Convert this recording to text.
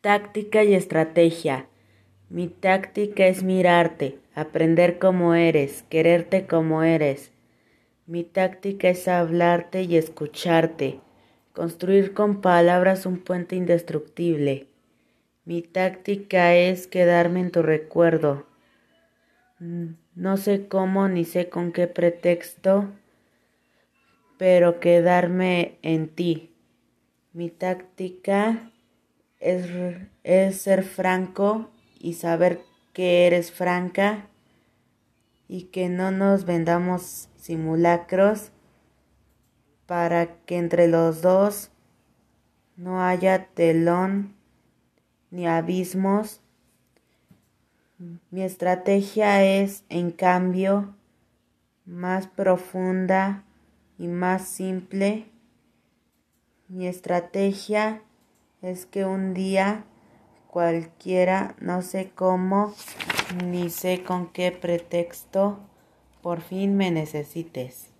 Táctica y estrategia. Mi táctica es mirarte, aprender como eres, quererte como eres. Mi táctica es hablarte y escucharte, construir con palabras un puente indestructible. Mi táctica es quedarme en tu recuerdo. No sé cómo ni sé con qué pretexto, pero quedarme en ti. Mi táctica es, ser franco y saber que eres franca y que no nos vendamos simulacros para que entre los dos no haya telón ni abismos. Mi estrategia es, en cambio, más profunda y más simple. Mi estrategia es que un día cualquiera, no sé cómo, ni sé con qué pretexto, por fin me necesites.